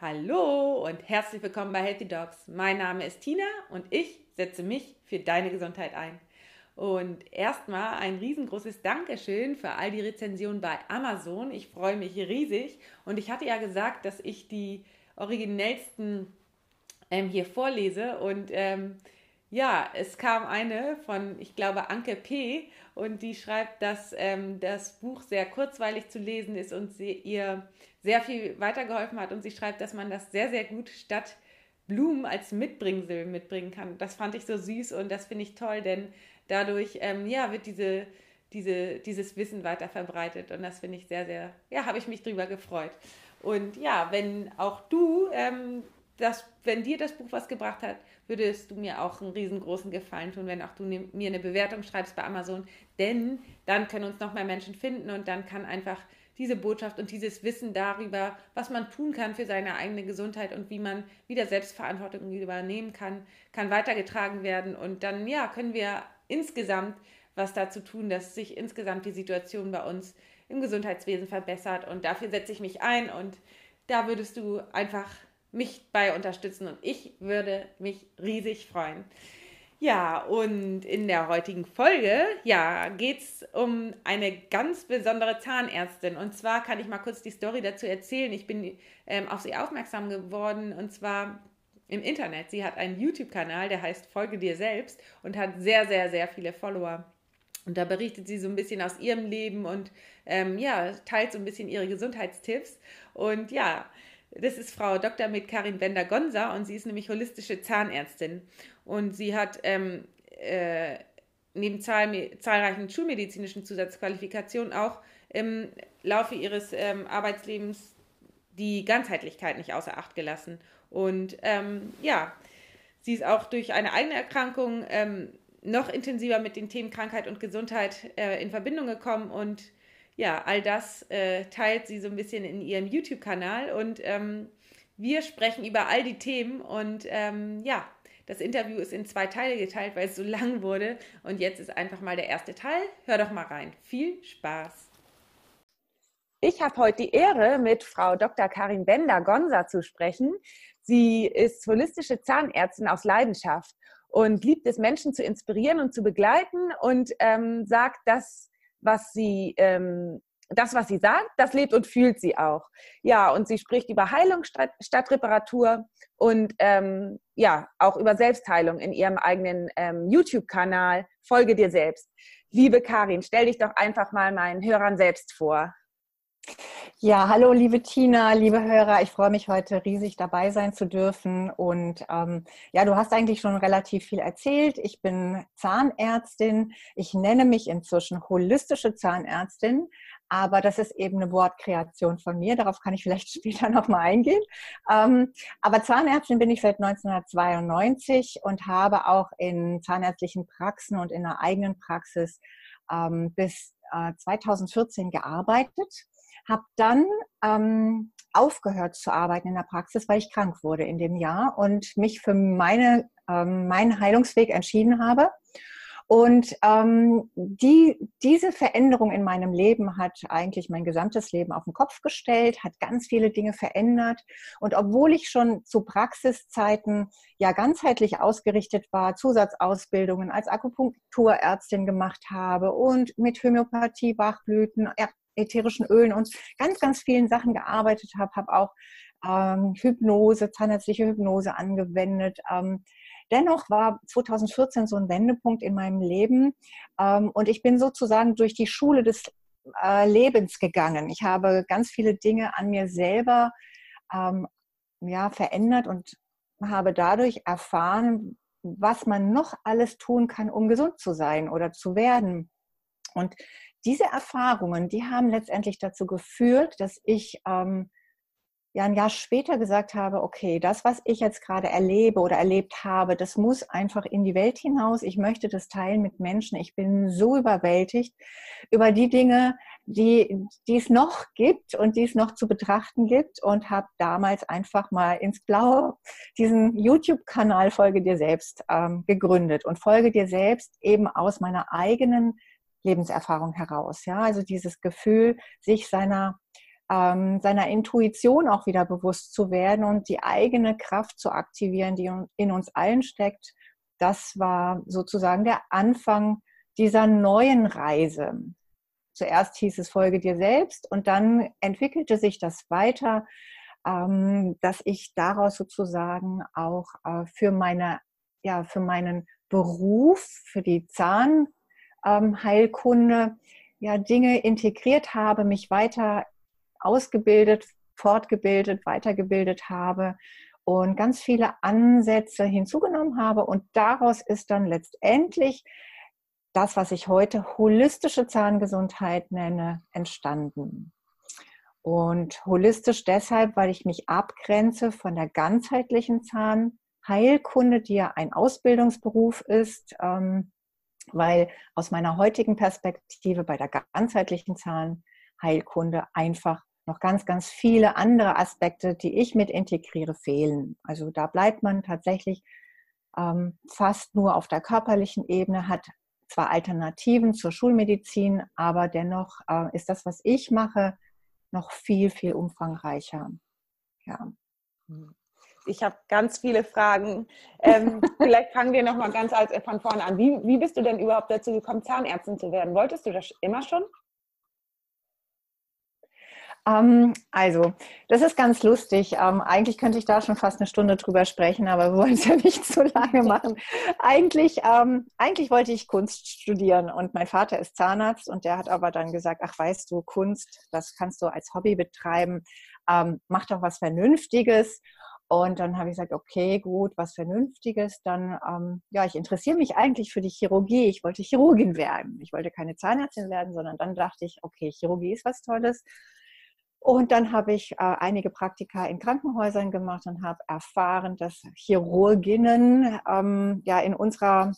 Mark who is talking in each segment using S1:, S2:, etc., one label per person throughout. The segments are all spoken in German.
S1: Hallo und herzlich willkommen bei Healthy Dogs. Mein Name ist Tina und ich setze mich für deine Gesundheit ein. Und erstmal ein riesengroßes Dankeschön für all die Rezensionen bei Amazon. Ich freue mich riesig. Und ich hatte ja gesagt, dass ich die originellsten ähm, hier vorlese. Und ähm, ja, es kam eine von, ich glaube, Anke P. Und die schreibt, dass ähm, das Buch sehr kurzweilig zu lesen ist und sie ihr sehr viel weitergeholfen hat. Und sie schreibt, dass man das sehr, sehr gut statt Blumen als Mitbringsel mitbringen kann. Das fand ich so süß und das finde ich toll, denn dadurch ähm, ja, wird diese, diese, dieses Wissen weiter verbreitet. Und das finde ich sehr, sehr, ja, habe ich mich drüber gefreut. Und ja, wenn auch du, ähm, das, wenn dir das Buch was gebracht hat, würdest du mir auch einen riesengroßen Gefallen tun, wenn auch du ne, mir eine Bewertung schreibst bei Amazon. Denn dann können uns noch mehr Menschen finden und dann kann einfach diese Botschaft und dieses Wissen darüber, was man tun kann für seine eigene Gesundheit und wie man wieder Selbstverantwortung übernehmen kann, kann weitergetragen werden. Und dann, ja, können wir insgesamt was dazu tun, dass sich insgesamt die Situation bei uns im Gesundheitswesen verbessert. Und dafür setze ich mich ein und da würdest du einfach mich bei unterstützen und ich würde mich riesig freuen. Ja, und in der heutigen Folge, ja, geht es um eine ganz besondere Zahnärztin. Und zwar kann ich mal kurz die Story dazu erzählen. Ich bin ähm, auf sie aufmerksam geworden und zwar im Internet. Sie hat einen YouTube-Kanal, der heißt Folge dir selbst und hat sehr, sehr, sehr viele Follower. Und da berichtet sie so ein bisschen aus ihrem Leben und ähm, ja, teilt so ein bisschen ihre Gesundheitstipps. Und ja, das ist Frau Dr. mit Karin Bender-Gonza und sie ist nämlich holistische Zahnärztin. Und sie hat ähm, äh, neben zahl zahlreichen schulmedizinischen Zusatzqualifikationen auch im Laufe ihres ähm, Arbeitslebens die Ganzheitlichkeit nicht außer Acht gelassen. Und ähm, ja, sie ist auch durch eine eigene Erkrankung ähm, noch intensiver mit den Themen Krankheit und Gesundheit äh, in Verbindung gekommen und ja, all das äh, teilt sie so ein bisschen in ihrem YouTube-Kanal und ähm, wir sprechen über all die Themen und ähm, ja, das Interview ist in zwei Teile geteilt, weil es so lang wurde und jetzt ist einfach mal der erste Teil. Hör doch mal rein. Viel Spaß! Ich habe heute die Ehre, mit Frau Dr. Karin Bender-Gonza zu sprechen. Sie ist holistische Zahnärztin aus Leidenschaft und liebt es, Menschen zu inspirieren und zu begleiten und ähm, sagt, dass was sie ähm, das, was sie sagt, das lebt und fühlt sie auch. Ja, und sie spricht über Heilung statt, statt Reparatur und ähm, ja, auch über Selbstheilung in ihrem eigenen ähm, YouTube-Kanal. Folge dir selbst. Liebe Karin, stell dich doch einfach mal meinen Hörern selbst vor.
S2: Ja, hallo liebe Tina, liebe Hörer, ich freue mich heute riesig dabei sein zu dürfen. Und ähm, ja, du hast eigentlich schon relativ viel erzählt. Ich bin Zahnärztin. Ich nenne mich inzwischen holistische Zahnärztin, aber das ist eben eine Wortkreation von mir. Darauf kann ich vielleicht später nochmal eingehen. Ähm, aber Zahnärztin bin ich seit 1992 und habe auch in zahnärztlichen Praxen und in einer eigenen Praxis ähm, bis äh, 2014 gearbeitet habe dann ähm, aufgehört zu arbeiten in der Praxis, weil ich krank wurde in dem Jahr und mich für meine, ähm, meinen Heilungsweg entschieden habe. Und ähm, die, diese Veränderung in meinem Leben hat eigentlich mein gesamtes Leben auf den Kopf gestellt, hat ganz viele Dinge verändert. Und obwohl ich schon zu Praxiszeiten ja ganzheitlich ausgerichtet war, Zusatzausbildungen als Akupunkturärztin gemacht habe und mit Homöopathie, Bachblüten, ätherischen Ölen und ganz, ganz vielen Sachen gearbeitet habe, habe auch ähm, Hypnose, zahnärztliche Hypnose angewendet. Ähm, dennoch war 2014 so ein Wendepunkt in meinem Leben ähm, und ich bin sozusagen durch die Schule des äh, Lebens gegangen. Ich habe ganz viele Dinge an mir selber ähm, ja, verändert und habe dadurch erfahren, was man noch alles tun kann, um gesund zu sein oder zu werden. Und diese Erfahrungen, die haben letztendlich dazu geführt, dass ich ähm, ja ein Jahr später gesagt habe, okay, das, was ich jetzt gerade erlebe oder erlebt habe, das muss einfach in die Welt hinaus. Ich möchte das teilen mit Menschen. Ich bin so überwältigt über die Dinge, die, die es noch gibt und die es noch zu betrachten gibt und habe damals einfach mal ins Blaue diesen YouTube-Kanal Folge dir selbst ähm, gegründet und Folge dir selbst eben aus meiner eigenen Lebenserfahrung heraus. Ja, also dieses Gefühl, sich seiner ähm, seiner Intuition auch wieder bewusst zu werden und die eigene Kraft zu aktivieren, die in uns allen steckt. Das war sozusagen der Anfang dieser neuen Reise. Zuerst hieß es Folge dir selbst und dann entwickelte sich das weiter, ähm, dass ich daraus sozusagen auch äh, für meine, ja, für meinen Beruf, für die Zahnheilkunde, ähm, ja, Dinge integriert habe, mich weiter ausgebildet, fortgebildet, weitergebildet habe und ganz viele Ansätze hinzugenommen habe. Und daraus ist dann letztendlich das, was ich heute holistische Zahngesundheit nenne, entstanden. Und holistisch deshalb, weil ich mich abgrenze von der ganzheitlichen Zahnheilkunde, die ja ein Ausbildungsberuf ist, ähm, weil aus meiner heutigen Perspektive bei der ganzheitlichen Zahnheilkunde einfach noch ganz, ganz viele andere Aspekte, die ich mit integriere, fehlen. Also da bleibt man tatsächlich ähm, fast nur auf der körperlichen Ebene, hat zwar Alternativen zur Schulmedizin, aber dennoch äh, ist das, was ich mache, noch viel, viel umfangreicher. Ja.
S3: Ich habe ganz viele Fragen. Ähm, vielleicht fangen wir noch mal ganz als, von vorne an. Wie, wie bist du denn überhaupt dazu gekommen, Zahnärztin zu werden? Wolltest du das immer schon?
S2: Ähm, also, das ist ganz lustig. Ähm, eigentlich könnte ich da schon fast eine Stunde drüber sprechen, aber wir wollen es ja nicht so lange machen. Eigentlich, ähm, eigentlich wollte ich Kunst studieren und mein Vater ist Zahnarzt und der hat aber dann gesagt, ach weißt du, Kunst, das kannst du als Hobby betreiben, mach doch was Vernünftiges. Und dann habe ich gesagt, okay, gut, was Vernünftiges. Dann, ähm, ja, ich interessiere mich eigentlich für die Chirurgie. Ich wollte Chirurgin werden. Ich wollte keine Zahnärztin werden, sondern dann dachte ich, okay, Chirurgie ist was Tolles. Und dann habe ich äh, einige Praktika in Krankenhäusern gemacht und habe erfahren, dass Chirurginnen ähm, ja in unserer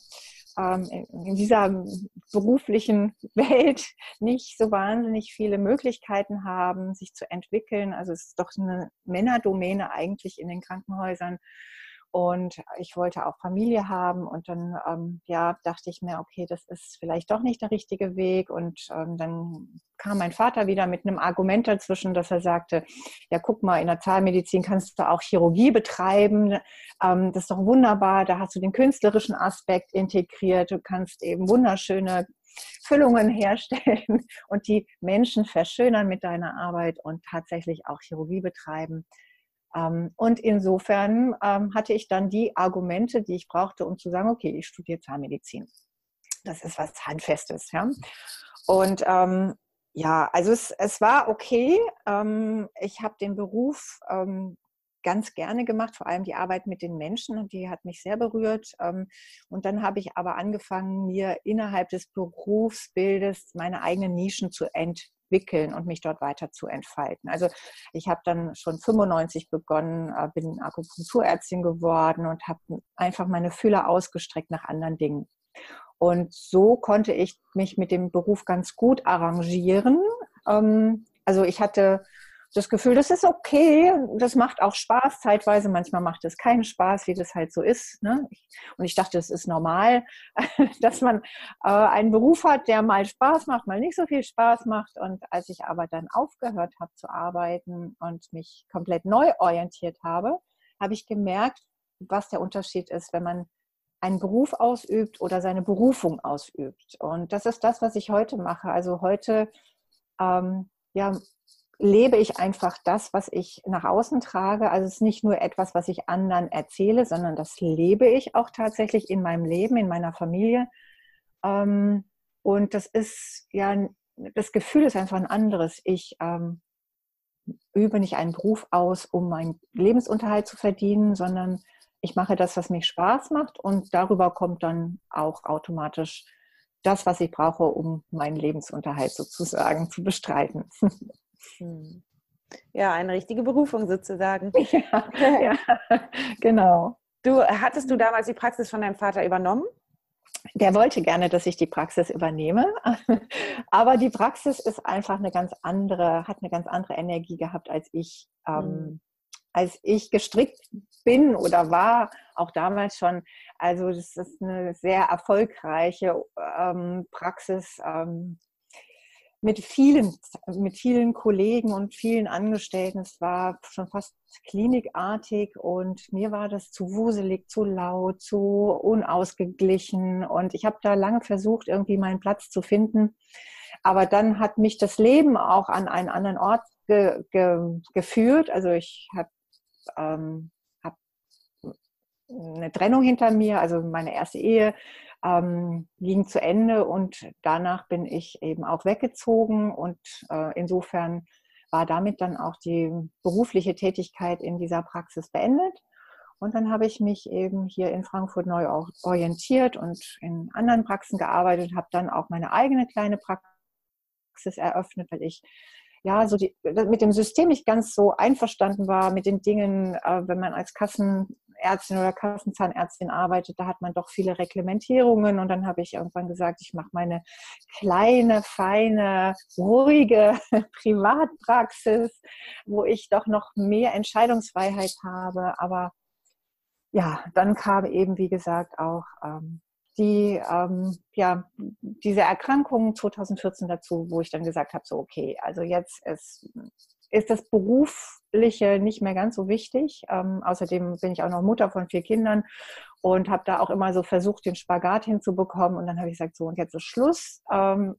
S2: ähm, in dieser beruflichen Welt nicht so wahnsinnig viele Möglichkeiten haben, sich zu entwickeln. Also es ist doch eine Männerdomäne eigentlich in den Krankenhäusern. Und ich wollte auch Familie haben. Und dann ähm, ja, dachte ich mir, okay, das ist vielleicht doch nicht der richtige Weg. Und ähm, dann kam mein Vater wieder mit einem Argument dazwischen, dass er sagte, ja, guck mal, in der Zahnmedizin kannst du auch Chirurgie betreiben. Ähm, das ist doch wunderbar. Da hast du den künstlerischen Aspekt integriert. Du kannst eben wunderschöne Füllungen herstellen und die Menschen verschönern mit deiner Arbeit und tatsächlich auch Chirurgie betreiben. Ähm, und insofern ähm, hatte ich dann die Argumente, die ich brauchte, um zu sagen, okay, ich studiere Zahnmedizin. Das ist was Handfestes. Ja? Und ähm, ja, also es, es war okay. Ähm, ich habe den Beruf ähm, ganz gerne gemacht, vor allem die Arbeit mit den Menschen und die hat mich sehr berührt. Ähm, und dann habe ich aber angefangen, mir innerhalb des Berufsbildes meine eigenen Nischen zu entwickeln entwickeln und mich dort weiter zu entfalten. Also ich habe dann schon 95 begonnen, äh, bin Akupunkturärztin geworden und habe einfach meine Fühler ausgestreckt nach anderen Dingen. Und so konnte ich mich mit dem Beruf ganz gut arrangieren. Ähm, also ich hatte das Gefühl, das ist okay, das macht auch Spaß zeitweise. Manchmal macht es keinen Spaß, wie das halt so ist. Ne? Und ich dachte, es ist normal, dass man äh, einen Beruf hat, der mal Spaß macht, mal nicht so viel Spaß macht. Und als ich aber dann aufgehört habe zu arbeiten und mich komplett neu orientiert habe, habe ich gemerkt, was der Unterschied ist, wenn man einen Beruf ausübt oder seine Berufung ausübt. Und das ist das, was ich heute mache. Also heute ähm, ja, lebe ich einfach das, was ich nach außen trage. Also es ist nicht nur etwas, was ich anderen erzähle, sondern das lebe ich auch tatsächlich in meinem Leben, in meiner Familie. Ähm, und das ist ja, das Gefühl ist einfach ein anderes. Ich ähm, übe nicht einen Beruf aus, um meinen Lebensunterhalt zu verdienen, sondern ich mache das, was mir Spaß macht und darüber kommt dann auch automatisch das, was ich brauche, um meinen Lebensunterhalt sozusagen zu bestreiten.
S3: Hm. Ja, eine richtige Berufung sozusagen.
S2: Ja, ja, genau.
S3: Du, hattest du damals die Praxis von deinem Vater übernommen?
S2: Der wollte gerne, dass ich die Praxis übernehme, aber die Praxis ist einfach eine ganz andere, hat eine ganz andere Energie gehabt, als ich, ähm, mhm. als ich gestrickt bin oder war, auch damals schon. Also das ist eine sehr erfolgreiche ähm, Praxis. Ähm, mit vielen, mit vielen Kollegen und vielen Angestellten. Es war schon fast klinikartig und mir war das zu wuselig, zu laut, zu unausgeglichen und ich habe da lange versucht, irgendwie meinen Platz zu finden. Aber dann hat mich das Leben auch an einen anderen Ort ge, ge, geführt. Also ich habe ähm, hab eine Trennung hinter mir, also meine erste Ehe ähm, ging zu Ende und danach bin ich eben auch weggezogen und äh, insofern war damit dann auch die berufliche Tätigkeit in dieser Praxis beendet. Und dann habe ich mich eben hier in Frankfurt neu orientiert und in anderen Praxen gearbeitet, habe dann auch meine eigene kleine Praxis eröffnet, weil ich ja, so die, mit dem System nicht ganz so einverstanden war, mit den Dingen, äh, wenn man als Kassenärztin oder Kassenzahnärztin arbeitet, da hat man doch viele Reglementierungen. Und dann habe ich irgendwann gesagt, ich mache meine kleine, feine, ruhige Privatpraxis, wo ich doch noch mehr Entscheidungsfreiheit habe, aber ja, dann kam eben, wie gesagt, auch ähm, die, ähm, ja, diese Erkrankung 2014 dazu, wo ich dann gesagt habe, so okay, also jetzt ist, ist das Berufliche nicht mehr ganz so wichtig. Ähm, außerdem bin ich auch noch Mutter von vier Kindern und habe da auch immer so versucht, den Spagat hinzubekommen. Und dann habe ich gesagt, so und jetzt ist Schluss ähm,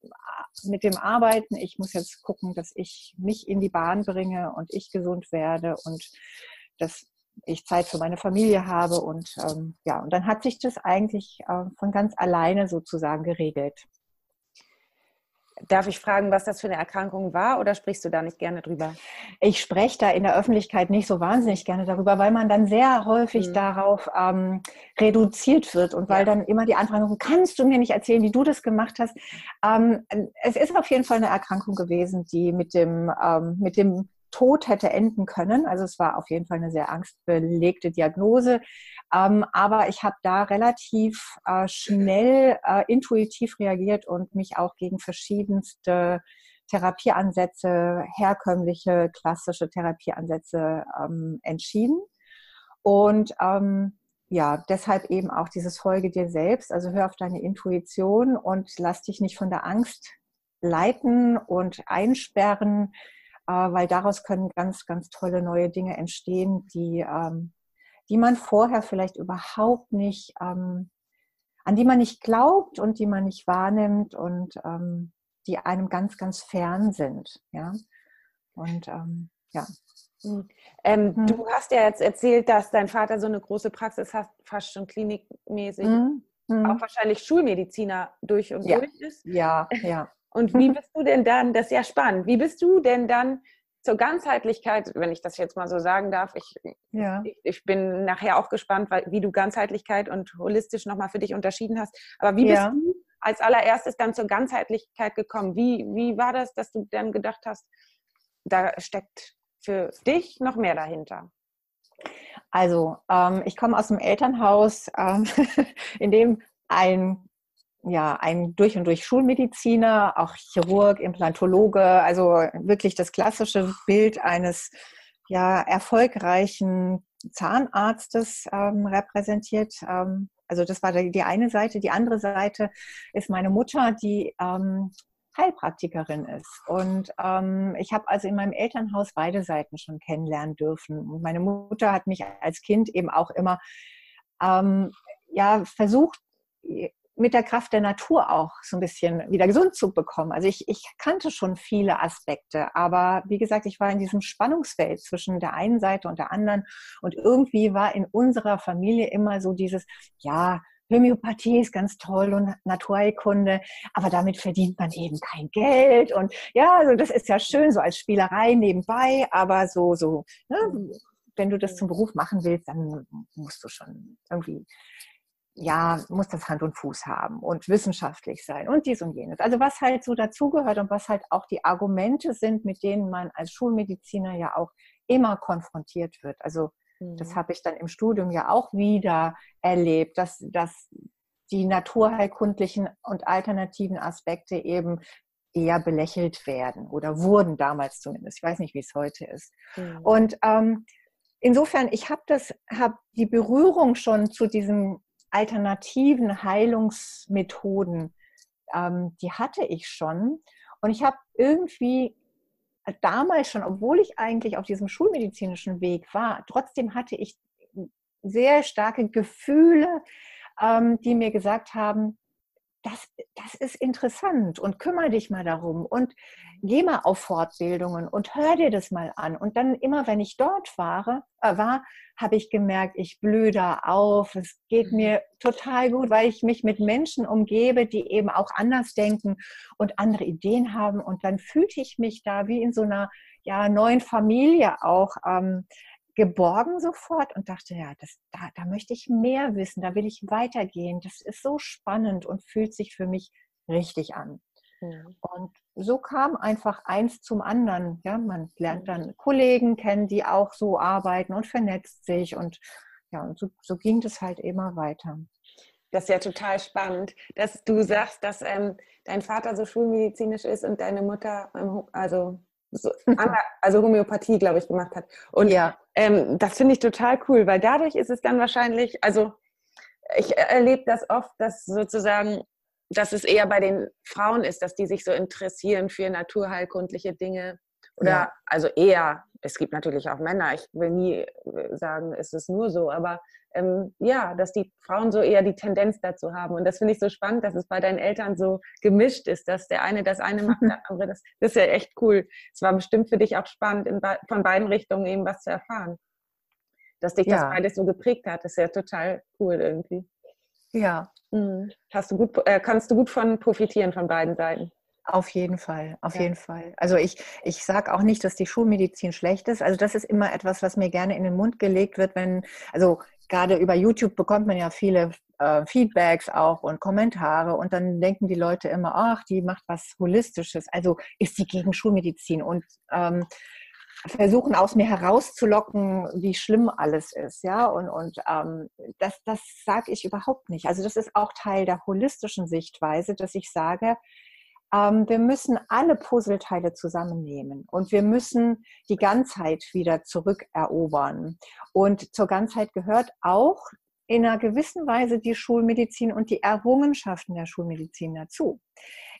S2: mit dem Arbeiten. Ich muss jetzt gucken, dass ich mich in die Bahn bringe und ich gesund werde und das ich Zeit für meine Familie habe und ähm, ja, und dann hat sich das eigentlich äh, von ganz alleine sozusagen geregelt.
S3: Darf ich fragen, was das für eine Erkrankung war oder sprichst du da nicht gerne drüber?
S2: Ich spreche da in der Öffentlichkeit nicht so wahnsinnig gerne darüber, weil man dann sehr häufig mhm. darauf ähm, reduziert wird und weil ja. dann immer die Anfrage kommt, kannst du mir nicht erzählen, wie du das gemacht hast? Ähm, es ist auf jeden Fall eine Erkrankung gewesen, die mit dem, ähm, mit dem Tod hätte enden können. Also es war auf jeden Fall eine sehr angstbelegte Diagnose. Ähm, aber ich habe da relativ äh, schnell äh, intuitiv reagiert und mich auch gegen verschiedenste Therapieansätze, herkömmliche, klassische Therapieansätze ähm, entschieden. Und ähm, ja, deshalb eben auch dieses Folge dir selbst, also hör auf deine Intuition und lass dich nicht von der Angst leiten und einsperren, weil daraus können ganz, ganz tolle neue Dinge entstehen, die, ähm, die man vorher vielleicht überhaupt nicht, ähm, an die man nicht glaubt und die man nicht wahrnimmt und ähm, die einem ganz, ganz fern sind. Ja? Und ja.
S3: Hm. Ähm, hm. Du hast ja jetzt erzählt, dass dein Vater so eine große Praxis hat, fast schon klinikmäßig, hm. hm. auch wahrscheinlich Schulmediziner durch und
S2: ja.
S3: durch ist.
S2: Ja, ja.
S3: Und wie bist du denn dann, das ist ja spannend, wie bist du denn dann zur Ganzheitlichkeit, wenn ich das jetzt mal so sagen darf, ich, ja. ich, ich, bin nachher auch gespannt, wie du Ganzheitlichkeit und holistisch nochmal für dich unterschieden hast. Aber wie ja. bist du als allererstes dann zur Ganzheitlichkeit gekommen? Wie, wie war das, dass du dann gedacht hast, da steckt für dich noch mehr dahinter?
S2: Also, ähm, ich komme aus einem Elternhaus, ähm, in dem ein ja, ein durch und durch Schulmediziner, auch Chirurg, Implantologe, also wirklich das klassische Bild eines ja, erfolgreichen Zahnarztes ähm, repräsentiert. Ähm, also das war die eine Seite. Die andere Seite ist meine Mutter, die ähm, Heilpraktikerin ist. Und ähm, ich habe also in meinem Elternhaus beide Seiten schon kennenlernen dürfen. Und meine Mutter hat mich als Kind eben auch immer ähm, ja, versucht, mit der Kraft der Natur auch so ein bisschen wieder gesund zu bekommen. Also ich, ich kannte schon viele Aspekte, aber wie gesagt, ich war in diesem Spannungsfeld zwischen der einen Seite und der anderen und irgendwie war in unserer Familie immer so dieses, ja, Homöopathie ist ganz toll und Naturheilkunde, aber damit verdient man eben kein Geld und ja, also das ist ja schön so als Spielerei nebenbei, aber so, so, ne, wenn du das zum Beruf machen willst, dann musst du schon irgendwie ja, muss das Hand und Fuß haben und wissenschaftlich sein und dies und jenes. Also was halt so dazugehört und was halt auch die Argumente sind, mit denen man als Schulmediziner ja auch immer konfrontiert wird. Also mhm. das habe ich dann im Studium ja auch wieder erlebt, dass, dass die naturheilkundlichen und alternativen Aspekte eben eher belächelt werden oder wurden damals zumindest. Ich weiß nicht, wie es heute ist. Mhm. Und ähm, insofern, ich habe das, habe die Berührung schon zu diesem alternativen Heilungsmethoden, ähm, die hatte ich schon. Und ich habe irgendwie damals schon, obwohl ich eigentlich auf diesem schulmedizinischen Weg war, trotzdem hatte ich sehr starke Gefühle, ähm, die mir gesagt haben, das, das ist interessant und kümmere dich mal darum und geh mal auf Fortbildungen und hör dir das mal an. Und dann immer, wenn ich dort war, äh, war habe ich gemerkt, ich blühe da auf. Es geht mhm. mir total gut, weil ich mich mit Menschen umgebe, die eben auch anders denken und andere Ideen haben. Und dann fühlte ich mich da wie in so einer ja, neuen Familie auch. Ähm, geborgen sofort und dachte, ja, das, da, da möchte ich mehr wissen, da will ich weitergehen. Das ist so spannend und fühlt sich für mich richtig an. Mhm. Und so kam einfach eins zum anderen. Ja, man lernt dann Kollegen kennen, die auch so arbeiten und vernetzt sich und ja, und so, so ging das halt immer weiter.
S3: Das ist ja total spannend, dass du sagst, dass ähm, dein Vater so schulmedizinisch ist und deine Mutter, ähm, also so, also Homöopathie, glaube ich, gemacht hat. Und ja. ähm, das finde ich total cool, weil dadurch ist es dann wahrscheinlich, also ich erlebe das oft, dass sozusagen, dass es eher bei den Frauen ist, dass die sich so interessieren für naturheilkundliche Dinge. Oder ja. also eher, es gibt natürlich auch Männer, ich will nie äh, sagen, es ist nur so, aber ähm, ja, dass die Frauen so eher die Tendenz dazu haben. Und das finde ich so spannend, dass es bei deinen Eltern so gemischt ist, dass der eine das eine macht, der andere das. Das ist ja echt cool. Es war bestimmt für dich auch spannend, in, von beiden Richtungen eben was zu erfahren. Dass dich ja. das beides so geprägt hat, das ist ja total cool irgendwie.
S2: Ja.
S3: Mhm. Hast du gut, äh, kannst du gut von profitieren von beiden Seiten.
S2: Auf jeden Fall, auf ja. jeden Fall. Also ich, ich sage auch nicht, dass die Schulmedizin schlecht ist. Also das ist immer etwas, was mir gerne in den Mund gelegt wird, wenn, also gerade über YouTube bekommt man ja viele äh, Feedbacks auch und Kommentare und dann denken die Leute immer, ach, die macht was Holistisches, also ist sie gegen Schulmedizin und ähm, versuchen aus mir herauszulocken, wie schlimm alles ist, ja, und, und ähm, das, das sage ich überhaupt nicht. Also das ist auch Teil der holistischen Sichtweise, dass ich sage, ähm, wir müssen alle Puzzleteile zusammennehmen und wir müssen die Ganzheit wieder zurückerobern. Und zur Ganzheit gehört auch in einer gewissen Weise die Schulmedizin und die Errungenschaften der Schulmedizin dazu.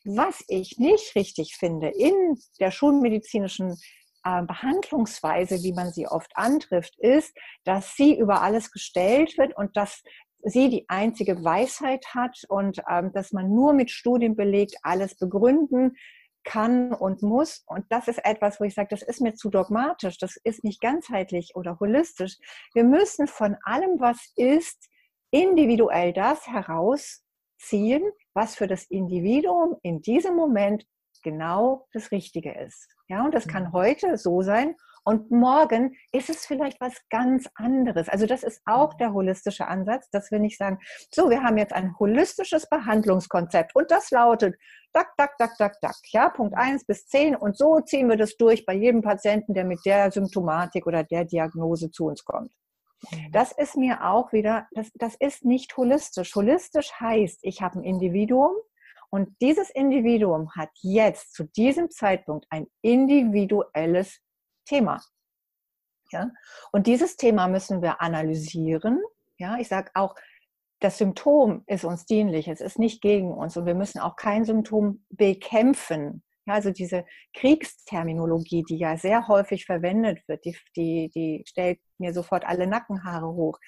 S2: Was ich nicht richtig finde in der schulmedizinischen äh, Behandlungsweise, wie man sie oft antrifft, ist, dass sie über alles gestellt wird und dass sie die einzige Weisheit hat und ähm, dass man nur mit Studien belegt alles begründen kann und muss. Und das ist etwas, wo ich sage, das ist mir zu dogmatisch, das ist nicht ganzheitlich oder holistisch. Wir müssen von allem, was ist, individuell das herausziehen, was für das Individuum in diesem Moment genau das Richtige ist. Ja, und das kann mhm. heute so sein und morgen ist es vielleicht was ganz anderes. Also das ist auch der holistische Ansatz, dass wir nicht sagen, so, wir haben jetzt ein holistisches Behandlungskonzept und das lautet, dack, dack, dack, dack, dack, ja, Punkt 1 bis 10 und so ziehen wir das durch bei jedem Patienten, der mit der Symptomatik oder der Diagnose zu uns kommt. Mhm. Das ist mir auch wieder, das, das ist nicht holistisch. Holistisch heißt, ich habe ein Individuum, und dieses Individuum hat jetzt zu diesem Zeitpunkt ein individuelles Thema. Ja? Und dieses Thema müssen wir analysieren. Ja? Ich sage auch, das Symptom ist uns dienlich, es ist nicht gegen uns und wir müssen auch kein Symptom bekämpfen. Ja, also diese Kriegsterminologie, die ja sehr häufig verwendet wird, die, die, die stellt mir sofort alle Nackenhaare hoch.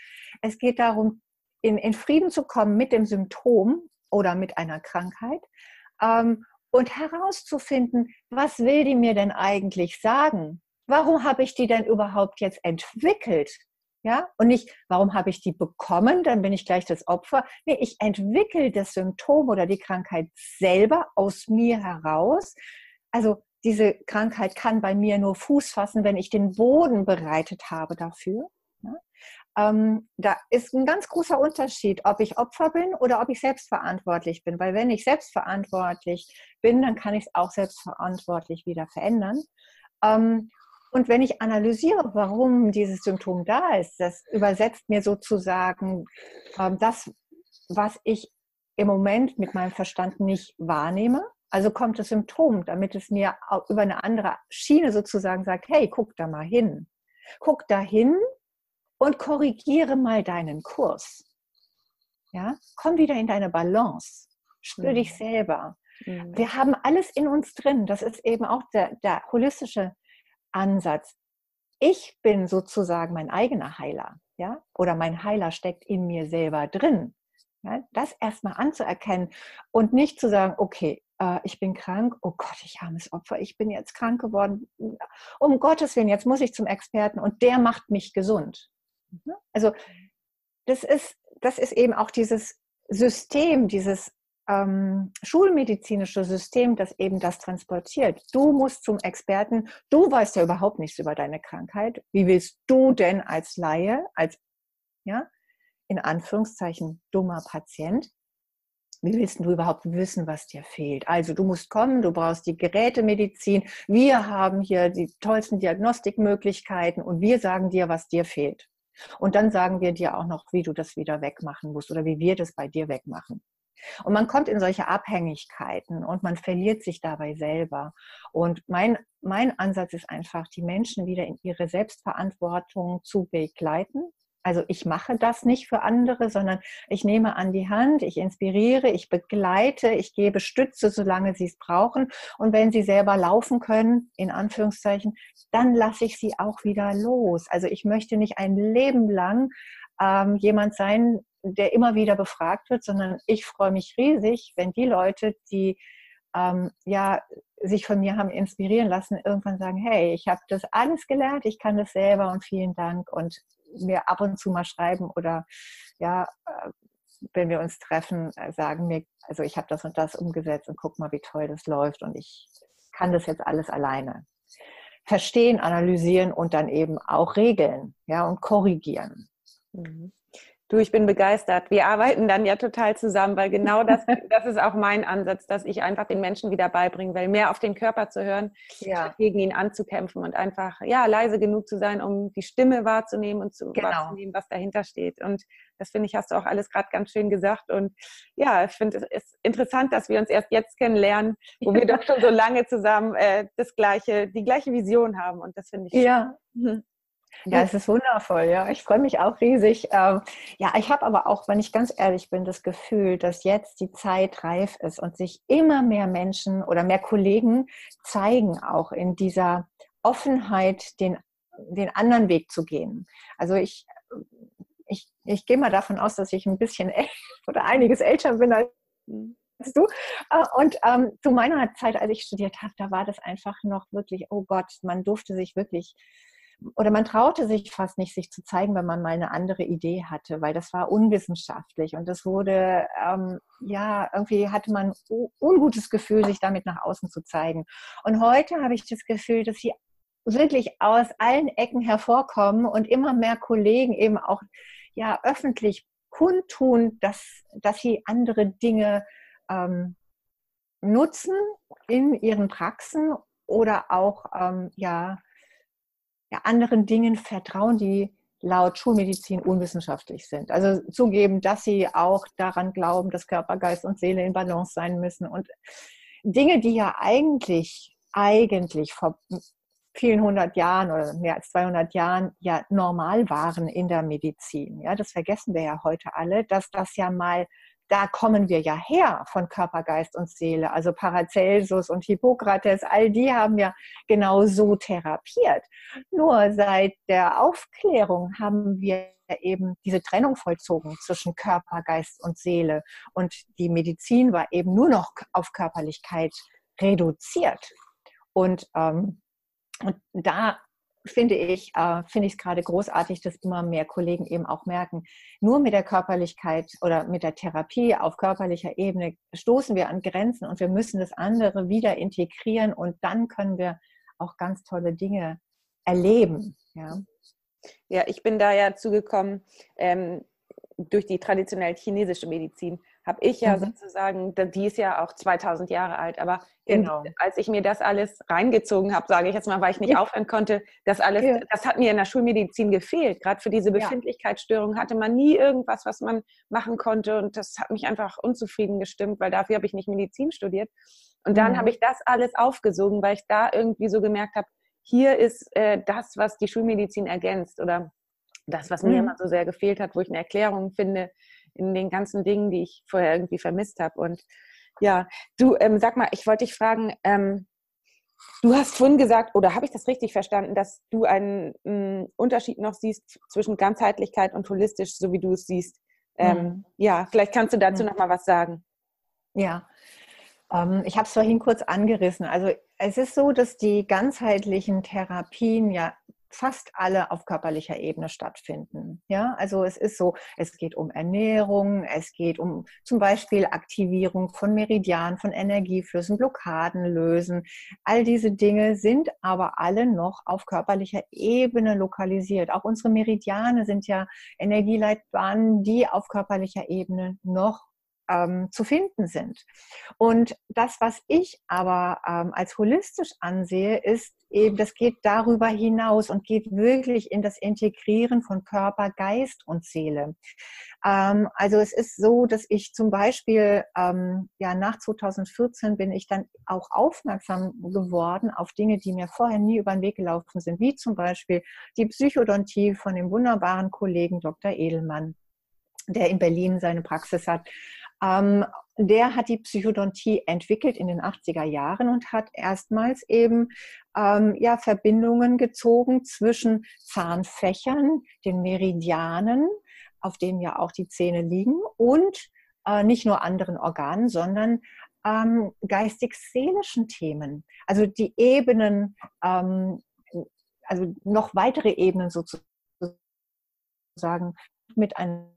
S2: Es geht darum, in, in Frieden zu kommen mit dem Symptom oder mit einer Krankheit ähm, und herauszufinden, was will die mir denn eigentlich sagen? Warum habe ich die denn überhaupt jetzt entwickelt? Ja, und nicht, warum habe ich die bekommen, dann bin ich gleich das Opfer. Nee, ich entwickle das Symptom oder die Krankheit selber aus mir heraus. Also diese Krankheit kann bei mir nur Fuß fassen, wenn ich den Boden bereitet habe dafür. Ja? Ähm, da ist ein ganz großer Unterschied, ob ich Opfer bin oder ob ich selbstverantwortlich bin. Weil wenn ich selbstverantwortlich bin, dann kann ich es auch selbstverantwortlich wieder verändern. Ähm, und wenn ich analysiere, warum dieses Symptom da ist, das übersetzt mir sozusagen ähm, das, was ich im Moment mit meinem Verstand nicht wahrnehme. Also kommt das Symptom, damit es mir über eine andere Schiene sozusagen sagt, hey, guck da mal hin. Guck da hin und korrigiere mal deinen Kurs. Ja, komm wieder in deine Balance. Spür mhm. dich selber. Mhm. Wir haben alles in uns drin. Das ist eben auch der, der holistische Ansatz. Ich bin sozusagen mein eigener Heiler, ja, oder mein Heiler steckt in mir selber drin. Ja? Das erstmal anzuerkennen und nicht zu sagen, okay, äh, ich bin krank, oh Gott, ich armes Opfer, ich bin jetzt krank geworden. Um Gottes Willen, jetzt muss ich zum Experten und der macht mich gesund. Mhm. Also das ist, das ist eben auch dieses System, dieses ähm, schulmedizinische System, das eben das transportiert. Du musst zum Experten, du weißt ja überhaupt nichts über deine Krankheit. Wie willst du denn als Laie, als, ja, in Anführungszeichen dummer Patient, wie willst du überhaupt wissen, was dir fehlt? Also du musst kommen, du brauchst die Gerätemedizin. Wir haben hier die tollsten Diagnostikmöglichkeiten und wir sagen dir, was dir fehlt. Und dann sagen wir dir auch noch, wie du das wieder wegmachen musst oder wie wir das bei dir wegmachen. Und man kommt in solche Abhängigkeiten und man verliert sich dabei selber. Und mein, mein Ansatz ist einfach, die Menschen wieder in ihre Selbstverantwortung zu begleiten. Also ich mache das nicht für andere, sondern ich nehme an die Hand, ich inspiriere, ich begleite, ich gebe Stütze, solange sie es brauchen. Und wenn sie selber laufen können, in Anführungszeichen, dann lasse ich sie auch wieder los. Also ich möchte nicht ein Leben lang ähm, jemand sein, der immer wieder befragt wird, sondern ich freue mich riesig, wenn die Leute, die ähm, ja sich von mir haben inspirieren lassen, irgendwann sagen, hey, ich habe das alles gelernt, ich kann das selber und vielen Dank und mir ab und zu mal schreiben oder ja, äh, wenn wir uns treffen, äh, sagen mir, also ich habe das und das umgesetzt und guck mal, wie toll das läuft und ich kann das jetzt alles alleine. Verstehen, analysieren und dann eben auch regeln, ja, und korrigieren.
S3: Mhm. Du, ich bin begeistert. Wir arbeiten dann ja total zusammen, weil genau das, das ist auch mein Ansatz, dass ich einfach den Menschen wieder beibringen will, mehr auf den Körper zu hören, ja. gegen ihn anzukämpfen und einfach ja leise genug zu sein, um die Stimme wahrzunehmen und zu genau. wahrzunehmen, was dahinter steht. Und das finde ich, hast du auch alles gerade ganz schön gesagt. Und ja, ich finde es ist interessant, dass wir uns erst jetzt kennenlernen, wo wir doch schon so lange zusammen äh, das gleiche, die gleiche Vision haben. Und das finde ich
S2: ja. Schön. Ja, es ist wundervoll, ja. Ich freue mich auch riesig. Ähm, ja, ich habe aber auch, wenn ich ganz ehrlich bin, das Gefühl, dass jetzt die Zeit reif ist und sich immer mehr Menschen oder mehr Kollegen zeigen, auch in dieser Offenheit, den, den anderen Weg zu gehen. Also ich, ich, ich gehe mal davon aus, dass ich ein bisschen oder einiges älter bin als du. Äh, und ähm, zu meiner Zeit, als ich studiert habe, da war das einfach noch wirklich, oh Gott, man durfte sich wirklich oder man traute sich fast nicht, sich zu zeigen, wenn man mal eine andere Idee hatte, weil das war unwissenschaftlich und das wurde, ähm, ja, irgendwie hatte man ein ungutes Gefühl, sich damit nach außen zu zeigen. Und heute habe ich das Gefühl, dass sie wirklich aus allen Ecken hervorkommen und immer mehr Kollegen eben auch ja öffentlich kundtun, dass, dass sie andere Dinge ähm, nutzen in ihren Praxen oder auch ähm, ja ja, anderen Dingen vertrauen, die laut Schulmedizin unwissenschaftlich sind. Also zugeben, dass sie auch daran glauben, dass Körper, Geist und Seele in Balance sein müssen. Und Dinge, die ja eigentlich, eigentlich vor vielen hundert Jahren oder mehr als 200 Jahren ja normal waren in der Medizin. Ja, das vergessen wir ja heute alle, dass das ja mal da kommen wir ja her von Körper, Geist und Seele. Also Paracelsus und Hippokrates, all die haben ja genau so therapiert. Nur seit der Aufklärung haben wir eben diese Trennung vollzogen zwischen Körper, Geist und Seele. Und die Medizin war eben nur noch auf Körperlichkeit reduziert. Und, ähm, und da finde ich, äh, finde ich es gerade großartig, dass immer mehr Kollegen eben auch merken, nur mit der Körperlichkeit oder mit der Therapie auf körperlicher Ebene stoßen wir an Grenzen und wir müssen das andere wieder integrieren und dann können wir auch ganz tolle Dinge erleben. Ja,
S3: ja ich bin da ja zugekommen ähm, durch die traditionell chinesische Medizin habe ich ja mhm. sozusagen, die ist ja auch 2000 Jahre alt, aber genau. in, als ich mir das alles reingezogen habe, sage ich jetzt mal, weil ich nicht ja. aufhören konnte, das alles, ja. das hat mir in der Schulmedizin gefehlt. Gerade für diese Befindlichkeitsstörung hatte man nie irgendwas, was man machen konnte und das hat mich einfach unzufrieden gestimmt, weil dafür habe ich nicht Medizin studiert. Und dann mhm. habe ich das alles aufgesogen, weil ich da irgendwie so gemerkt habe, hier ist äh, das, was die Schulmedizin ergänzt oder das, was mhm. mir immer so sehr gefehlt hat, wo ich eine Erklärung finde, in den ganzen Dingen, die ich vorher irgendwie vermisst habe. Und Ja, du ähm, sag mal, ich wollte dich fragen, ähm, du hast vorhin gesagt, oder habe ich das richtig verstanden, dass du einen m, Unterschied noch siehst zwischen Ganzheitlichkeit und holistisch, so wie du es siehst? Ähm, mhm. Ja, vielleicht kannst du dazu mhm. noch mal was sagen.
S2: Ja, ähm, ich habe es vorhin kurz angerissen. Also es ist so, dass die ganzheitlichen Therapien ja fast alle auf körperlicher Ebene stattfinden. Ja, also es ist so, es geht um Ernährung, es geht um zum Beispiel Aktivierung von Meridianen, von Energieflüssen, Blockaden lösen. All diese Dinge sind aber alle noch auf körperlicher Ebene lokalisiert. Auch unsere Meridiane sind ja Energieleitbahnen, die auf körperlicher Ebene noch ähm, zu finden sind. Und das, was ich aber ähm, als holistisch ansehe, ist eben, das geht darüber hinaus und geht wirklich in das Integrieren von Körper, Geist und Seele. Ähm, also es ist so, dass ich zum Beispiel, ähm, ja, nach 2014 bin ich dann auch aufmerksam geworden auf Dinge, die mir vorher nie über den Weg gelaufen sind, wie zum Beispiel die Psychodontie von dem wunderbaren Kollegen Dr. Edelmann der in Berlin seine Praxis hat. Ähm, der hat die Psychodontie entwickelt in den 80er Jahren und hat erstmals eben ähm, ja, Verbindungen gezogen zwischen Zahnfächern, den Meridianen, auf denen ja auch die Zähne liegen, und äh, nicht nur anderen Organen, sondern ähm, geistig-seelischen Themen. Also die Ebenen, ähm, also noch weitere Ebenen sozusagen mit einem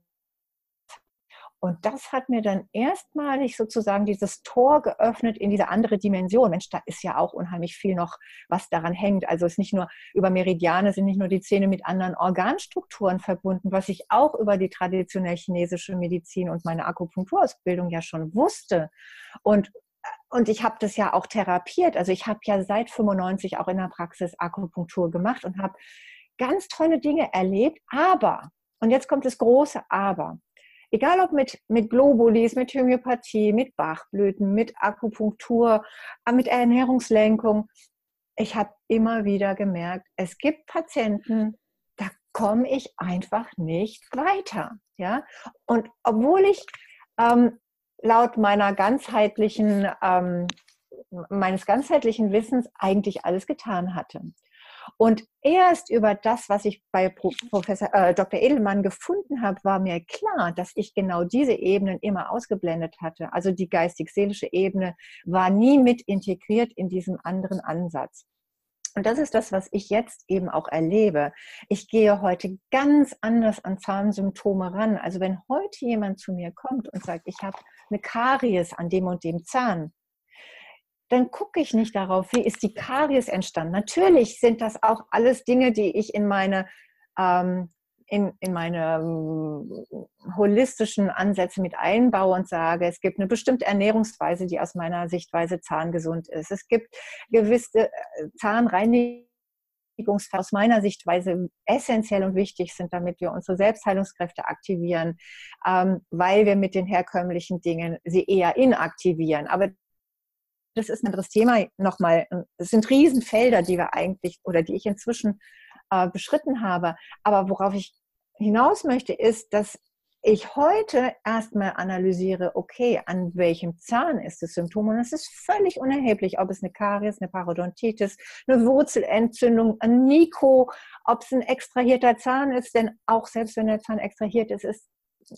S2: und das hat mir dann erstmalig sozusagen dieses Tor geöffnet in diese andere Dimension. Mensch, da ist ja auch unheimlich viel noch, was daran hängt. Also es ist nicht nur über Meridiane, sind nicht nur die Zähne mit anderen Organstrukturen verbunden, was ich auch über die traditionell chinesische Medizin und meine Akupunkturausbildung ja schon wusste. Und und ich habe das ja auch therapiert. Also ich habe ja seit 95 auch in der Praxis Akupunktur gemacht und habe ganz tolle Dinge erlebt. Aber, und jetzt kommt das große Aber, egal ob mit, mit Globulis, mit Homöopathie, mit Bachblüten, mit Akupunktur, äh, mit Ernährungslenkung, ich habe immer wieder gemerkt, es gibt Patienten, da komme ich einfach nicht weiter. Ja? Und obwohl ich ähm, laut meiner ganzheitlichen, ähm, meines ganzheitlichen Wissens eigentlich alles getan hatte. Und erst über das, was ich bei Professor äh, Dr. Edelmann gefunden habe, war mir klar, dass ich genau diese Ebenen immer ausgeblendet hatte. Also die geistig-seelische Ebene war nie mit integriert in diesem anderen Ansatz. Und das ist das, was ich jetzt eben auch erlebe. Ich gehe heute ganz anders an Zahnsymptome ran. Also wenn heute jemand zu mir kommt und sagt, ich habe eine Karies an dem und dem Zahn, dann gucke ich nicht darauf, wie ist die Karies entstanden. Natürlich sind das auch alles Dinge, die ich in meine, ähm, in, in meine ähm, holistischen Ansätze mit einbaue und sage, es gibt eine bestimmte Ernährungsweise, die aus meiner Sichtweise zahngesund ist. Es gibt gewisse äh, Zahnreinigungen aus meiner Sichtweise essentiell und wichtig sind, damit wir unsere Selbstheilungskräfte aktivieren, ähm, weil wir mit den herkömmlichen Dingen sie eher inaktivieren. Aber das ist ein anderes Thema nochmal. Es sind Riesenfelder, die wir eigentlich oder die ich inzwischen äh, beschritten habe. Aber worauf ich hinaus möchte, ist, dass ich heute erstmal analysiere, okay, an welchem Zahn ist das Symptom? Und es ist völlig unerheblich, ob es eine Karies, eine Parodontitis, eine Wurzelentzündung, ein Niko, ob es ein extrahierter Zahn ist, denn auch selbst wenn der Zahn extrahiert ist, ist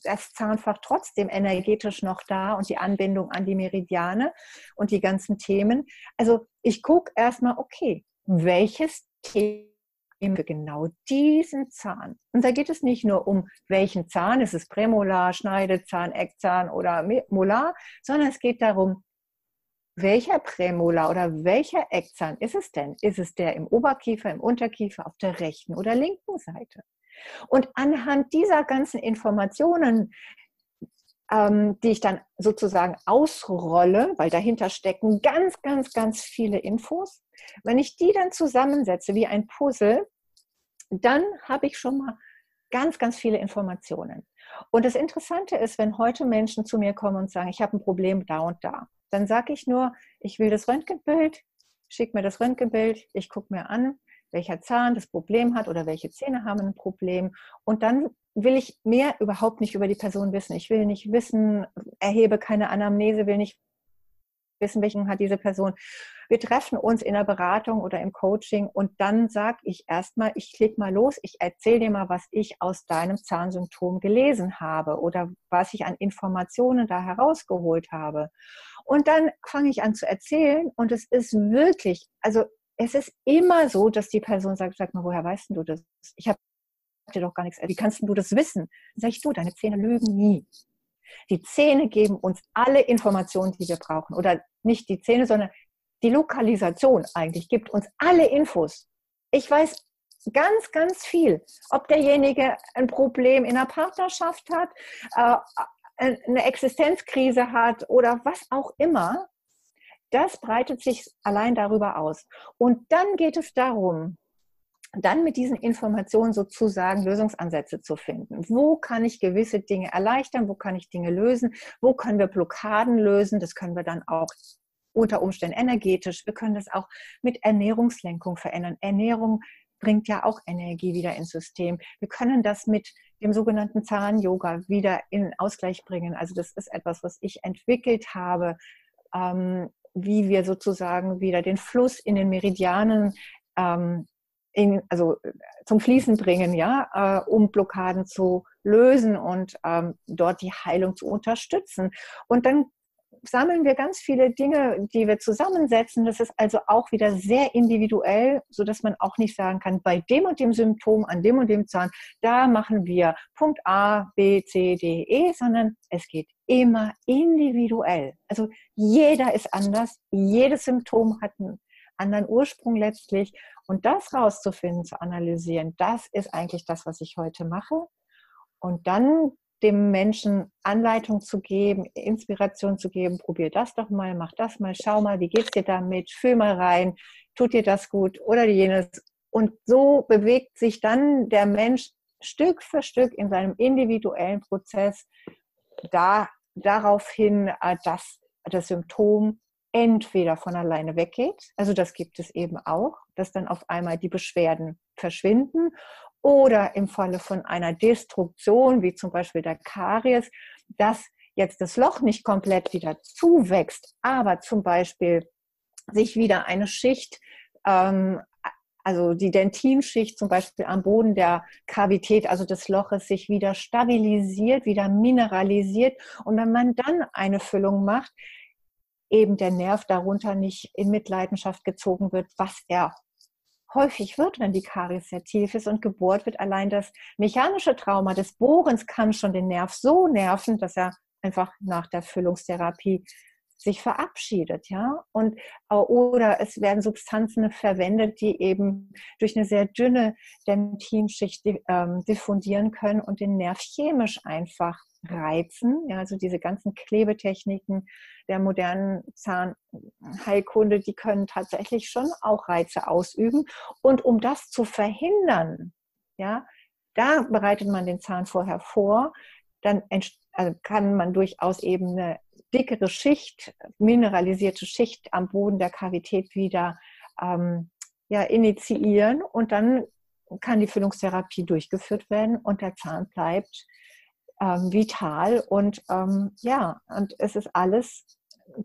S2: das Zahnfach trotzdem energetisch noch da und die Anbindung an die Meridiane und die ganzen Themen. Also ich gucke erstmal, okay, welches Thema für genau diesen Zahn. Und da geht es nicht nur um welchen Zahn, ist es Prämolar, Schneidezahn, Eckzahn oder Molar, sondern es geht darum, welcher Prämolar oder welcher Eckzahn ist es denn? Ist es der im Oberkiefer, im Unterkiefer, auf der rechten oder linken Seite? Und anhand dieser ganzen Informationen, ähm, die ich dann sozusagen ausrolle, weil dahinter stecken ganz, ganz, ganz viele Infos, wenn ich die dann zusammensetze wie ein Puzzle, dann habe ich schon mal ganz, ganz viele Informationen. Und das Interessante ist, wenn heute Menschen zu mir kommen und sagen, ich habe ein Problem da und da, dann sage ich nur, ich will das Röntgenbild, schick mir das Röntgenbild, ich gucke mir an, welcher Zahn das Problem hat oder welche Zähne haben ein Problem. Und dann will ich mehr überhaupt nicht über die Person wissen. Ich will nicht wissen, erhebe keine Anamnese, will nicht wissen, welchen hat diese Person. Wir treffen uns in der Beratung oder im Coaching und dann sage ich erstmal, ich klicke mal los, ich erzähle dir mal, was ich aus deinem Zahnsymptom gelesen habe oder was ich an Informationen da herausgeholt habe. Und dann fange ich an zu erzählen und es ist wirklich, also es ist immer so, dass die Person sagt, sag mal, woher weißt du das? Ich habe dir doch gar nichts, wie kannst du das wissen? Sage ich, du, deine Zähne lügen nie. Die Zähne geben uns alle Informationen, die wir brauchen. Oder nicht die Zähne, sondern die Lokalisation eigentlich gibt uns alle Infos. Ich weiß ganz, ganz viel. Ob derjenige ein Problem in der Partnerschaft hat, äh, eine Existenzkrise hat oder was auch immer, das breitet sich allein darüber aus. Und dann geht es darum, dann mit diesen Informationen sozusagen Lösungsansätze zu finden. Wo kann ich gewisse Dinge erleichtern? Wo kann ich Dinge lösen? Wo können wir Blockaden lösen? Das können wir dann auch unter Umständen energetisch. Wir können das auch mit Ernährungslenkung verändern. Ernährung bringt ja auch Energie wieder ins System. Wir können das mit dem sogenannten Zahn-Yoga wieder in Ausgleich bringen. Also das ist etwas, was ich entwickelt habe, ähm, wie wir sozusagen wieder den Fluss in den Meridianen ähm, in, also zum Fließen bringen, ja, äh, um Blockaden zu lösen und ähm, dort die Heilung zu unterstützen. Und dann sammeln wir ganz viele Dinge, die wir zusammensetzen. Das ist also auch wieder sehr individuell, so dass man auch nicht sagen kann, bei dem und dem Symptom, an dem und dem Zahn, da machen wir Punkt A, B, C, D, E, sondern es geht immer individuell. Also jeder ist anders, jedes Symptom hat einen anderen Ursprung letztlich. Und das rauszufinden, zu analysieren, das ist eigentlich das, was ich heute mache. Und dann dem Menschen Anleitung zu geben, Inspiration zu geben, probier das doch mal, mach das mal, schau mal, wie geht's dir damit, fühl mal rein, tut dir das gut oder jenes. Und so bewegt sich dann der Mensch Stück für Stück in seinem individuellen Prozess da, darauf hin, äh, dass das Symptom entweder von alleine weggeht, also das gibt es eben auch, dass dann auf einmal die Beschwerden verschwinden oder im Falle von einer Destruktion, wie zum Beispiel der Karies, dass jetzt das Loch nicht komplett wieder zuwächst, aber zum Beispiel sich wieder eine Schicht, ähm, also die Dentinschicht zum Beispiel am Boden der Kavität, also des Loches, sich wieder stabilisiert, wieder mineralisiert. Und wenn man dann eine Füllung macht, eben der Nerv darunter nicht in Mitleidenschaft gezogen wird, was er häufig wird, wenn die Karies sehr tief ist und gebohrt wird. Allein das mechanische Trauma des Bohrens kann schon den Nerv so nerven, dass er einfach nach der Füllungstherapie sich verabschiedet, ja. Und oder es werden Substanzen verwendet, die eben durch eine sehr dünne Dentinschicht ähm, diffundieren können und den Nerv chemisch einfach reizen. Ja, also diese ganzen Klebetechniken der modernen Zahnheilkunde, die können tatsächlich schon auch Reize ausüben. Und um das zu verhindern, ja, da bereitet man den Zahn vorher vor, dann also kann man durchaus eben eine dickere Schicht, mineralisierte Schicht am Boden der Kavität wieder ähm, ja, initiieren und dann kann die Füllungstherapie durchgeführt werden und der Zahn bleibt ähm, vital und ähm, ja, und es ist alles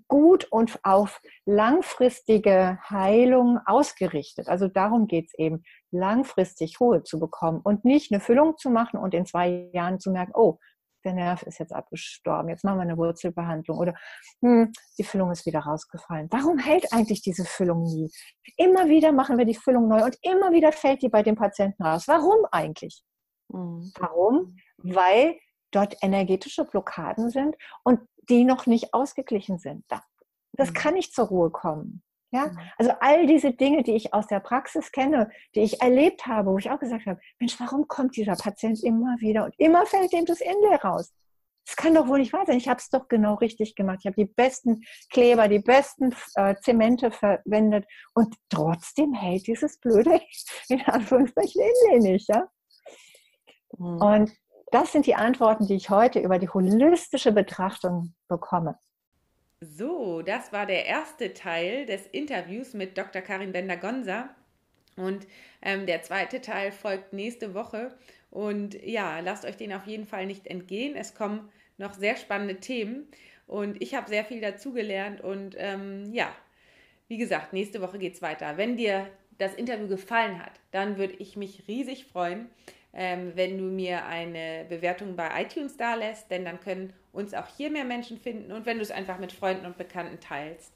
S2: gut und auf langfristige Heilung ausgerichtet. Also darum geht es eben, langfristig Ruhe zu bekommen und nicht eine Füllung zu machen und in zwei Jahren zu merken, oh, der Nerv ist jetzt abgestorben, jetzt machen wir eine Wurzelbehandlung oder hm, die Füllung ist wieder rausgefallen. Warum hält eigentlich diese Füllung nie? Immer wieder machen wir die Füllung neu und immer wieder fällt die bei dem Patienten raus. Warum eigentlich? Mhm. Warum? Weil dort energetische Blockaden sind und die noch nicht ausgeglichen sind. Das mhm. kann nicht zur Ruhe kommen. Ja, mhm. also all diese Dinge, die ich aus der Praxis kenne, die ich erlebt habe, wo ich auch gesagt habe, Mensch, warum kommt dieser Patient immer wieder und immer fällt ihm das Inlay raus? Das kann doch wohl nicht wahr sein. Ich habe es doch genau richtig gemacht. Ich habe die besten Kleber, die besten äh, Zemente verwendet und trotzdem hält dieses blöde, in Anführungszeichen, Inlay nicht. Ja? Mhm. Und das sind die Antworten, die ich heute über die holistische Betrachtung bekomme.
S3: So, das war der erste Teil des Interviews mit Dr. Karin Bender-Gonza. Und ähm, der zweite Teil folgt nächste Woche. Und ja, lasst euch den auf jeden Fall nicht entgehen. Es kommen noch sehr spannende Themen.
S1: Und ich habe sehr viel dazugelernt. Und ähm, ja, wie gesagt, nächste Woche geht es weiter. Wenn dir das Interview gefallen hat, dann würde ich mich riesig freuen, ähm, wenn du mir eine Bewertung bei iTunes da lässt, denn dann können uns auch hier mehr Menschen finden und wenn du es einfach mit Freunden und Bekannten teilst.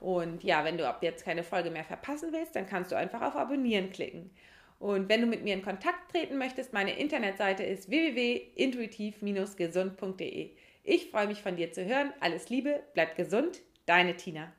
S1: Und ja, wenn du ab jetzt keine Folge mehr verpassen willst, dann kannst du einfach auf Abonnieren klicken. Und wenn du mit mir in Kontakt treten möchtest, meine Internetseite ist www.intuitiv-gesund.de. Ich freue mich von dir zu hören. Alles Liebe, bleib gesund, deine Tina.